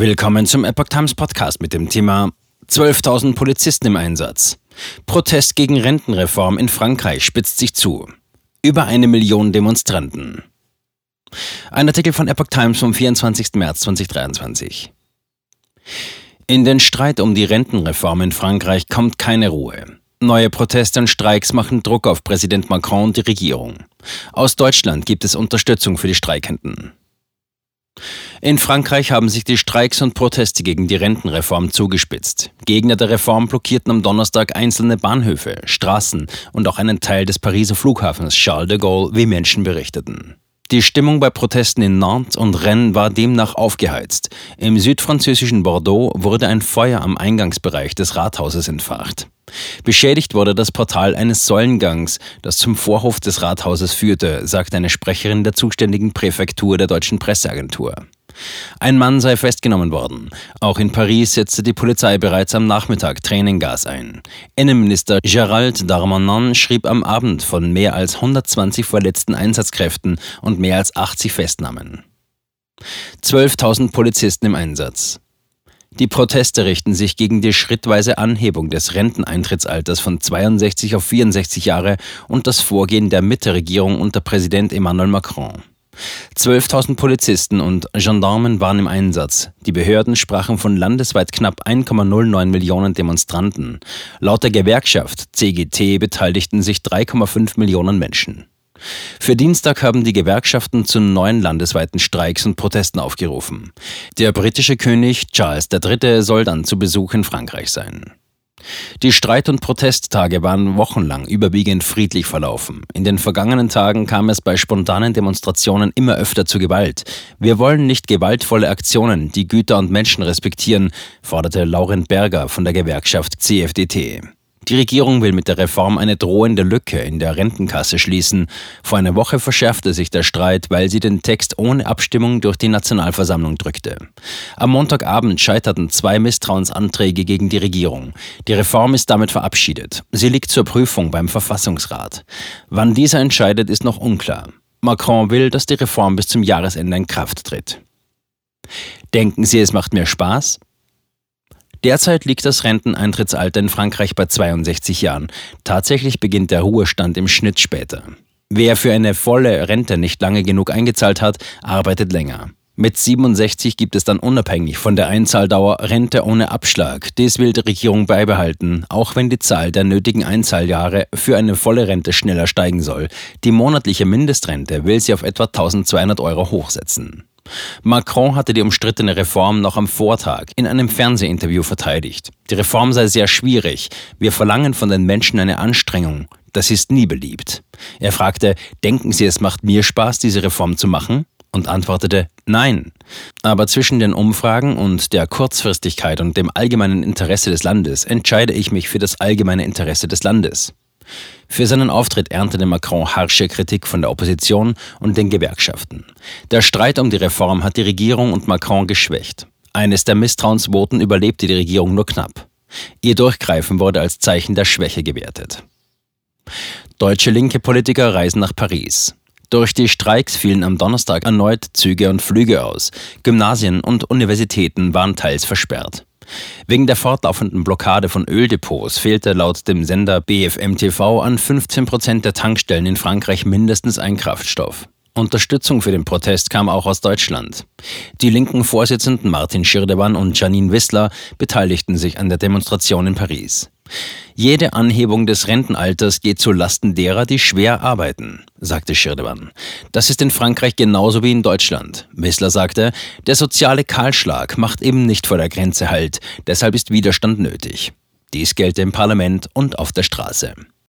Willkommen zum Epoch Times Podcast mit dem Thema 12.000 Polizisten im Einsatz. Protest gegen Rentenreform in Frankreich spitzt sich zu. Über eine Million Demonstranten. Ein Artikel von Epoch Times vom 24. März 2023. In den Streit um die Rentenreform in Frankreich kommt keine Ruhe. Neue Proteste und Streiks machen Druck auf Präsident Macron und die Regierung. Aus Deutschland gibt es Unterstützung für die Streikenden. In Frankreich haben sich die Streiks und Proteste gegen die Rentenreform zugespitzt. Gegner der Reform blockierten am Donnerstag einzelne Bahnhöfe, Straßen und auch einen Teil des Pariser Flughafens Charles de Gaulle, wie Menschen berichteten. Die Stimmung bei Protesten in Nantes und Rennes war demnach aufgeheizt. Im südfranzösischen Bordeaux wurde ein Feuer am Eingangsbereich des Rathauses entfacht. Beschädigt wurde das Portal eines Säulengangs, das zum Vorhof des Rathauses führte, sagt eine Sprecherin der zuständigen Präfektur der deutschen Presseagentur. Ein Mann sei festgenommen worden. Auch in Paris setzte die Polizei bereits am Nachmittag Tränengas ein. Innenminister Gérald Darmanin schrieb am Abend von mehr als 120 verletzten Einsatzkräften und mehr als 80 Festnahmen. 12.000 Polizisten im Einsatz. Die Proteste richten sich gegen die schrittweise Anhebung des Renteneintrittsalters von 62 auf 64 Jahre und das Vorgehen der Mitte-Regierung unter Präsident Emmanuel Macron. 12.000 Polizisten und Gendarmen waren im Einsatz. Die Behörden sprachen von landesweit knapp 1,09 Millionen Demonstranten. Laut der Gewerkschaft CGT beteiligten sich 3,5 Millionen Menschen. Für Dienstag haben die Gewerkschaften zu neuen landesweiten Streiks und Protesten aufgerufen. Der britische König Charles III. soll dann zu Besuch in Frankreich sein. Die Streit- und Protesttage waren wochenlang überwiegend friedlich verlaufen. In den vergangenen Tagen kam es bei spontanen Demonstrationen immer öfter zu Gewalt. Wir wollen nicht gewaltvolle Aktionen, die Güter und Menschen respektieren, forderte Laurent Berger von der Gewerkschaft CFDT. Die Regierung will mit der Reform eine drohende Lücke in der Rentenkasse schließen. Vor einer Woche verschärfte sich der Streit, weil sie den Text ohne Abstimmung durch die Nationalversammlung drückte. Am Montagabend scheiterten zwei Misstrauensanträge gegen die Regierung. Die Reform ist damit verabschiedet. Sie liegt zur Prüfung beim Verfassungsrat. Wann dieser entscheidet, ist noch unklar. Macron will, dass die Reform bis zum Jahresende in Kraft tritt. Denken Sie, es macht mehr Spaß? Derzeit liegt das Renteneintrittsalter in Frankreich bei 62 Jahren. Tatsächlich beginnt der Ruhestand im Schnitt später. Wer für eine volle Rente nicht lange genug eingezahlt hat, arbeitet länger. Mit 67 gibt es dann unabhängig von der Einzahldauer Rente ohne Abschlag. Dies will die Regierung beibehalten, auch wenn die Zahl der nötigen Einzahljahre für eine volle Rente schneller steigen soll. Die monatliche Mindestrente will sie auf etwa 1200 Euro hochsetzen. Macron hatte die umstrittene Reform noch am Vortag in einem Fernsehinterview verteidigt. Die Reform sei sehr schwierig. Wir verlangen von den Menschen eine Anstrengung. Das ist nie beliebt. Er fragte, denken Sie, es macht mir Spaß, diese Reform zu machen? Und antwortete, nein. Aber zwischen den Umfragen und der Kurzfristigkeit und dem allgemeinen Interesse des Landes entscheide ich mich für das allgemeine Interesse des Landes. Für seinen Auftritt erntete Macron harsche Kritik von der Opposition und den Gewerkschaften. Der Streit um die Reform hat die Regierung und Macron geschwächt. Eines der Misstrauensvoten überlebte die Regierung nur knapp. Ihr Durchgreifen wurde als Zeichen der Schwäche gewertet. Deutsche linke Politiker reisen nach Paris. Durch die Streiks fielen am Donnerstag erneut Züge und Flüge aus. Gymnasien und Universitäten waren teils versperrt. Wegen der fortlaufenden Blockade von Öldepots fehlte laut dem Sender BFM TV an 15 Prozent der Tankstellen in Frankreich mindestens ein Kraftstoff. Unterstützung für den Protest kam auch aus Deutschland. Die linken Vorsitzenden Martin Schirdewan und Janine Wissler beteiligten sich an der Demonstration in Paris. Jede Anhebung des Rentenalters geht zu Lasten derer, die schwer arbeiten, sagte Schirdewan. Das ist in Frankreich genauso wie in Deutschland. Wissler sagte, der soziale Kahlschlag macht eben nicht vor der Grenze Halt, deshalb ist Widerstand nötig. Dies gelte im Parlament und auf der Straße.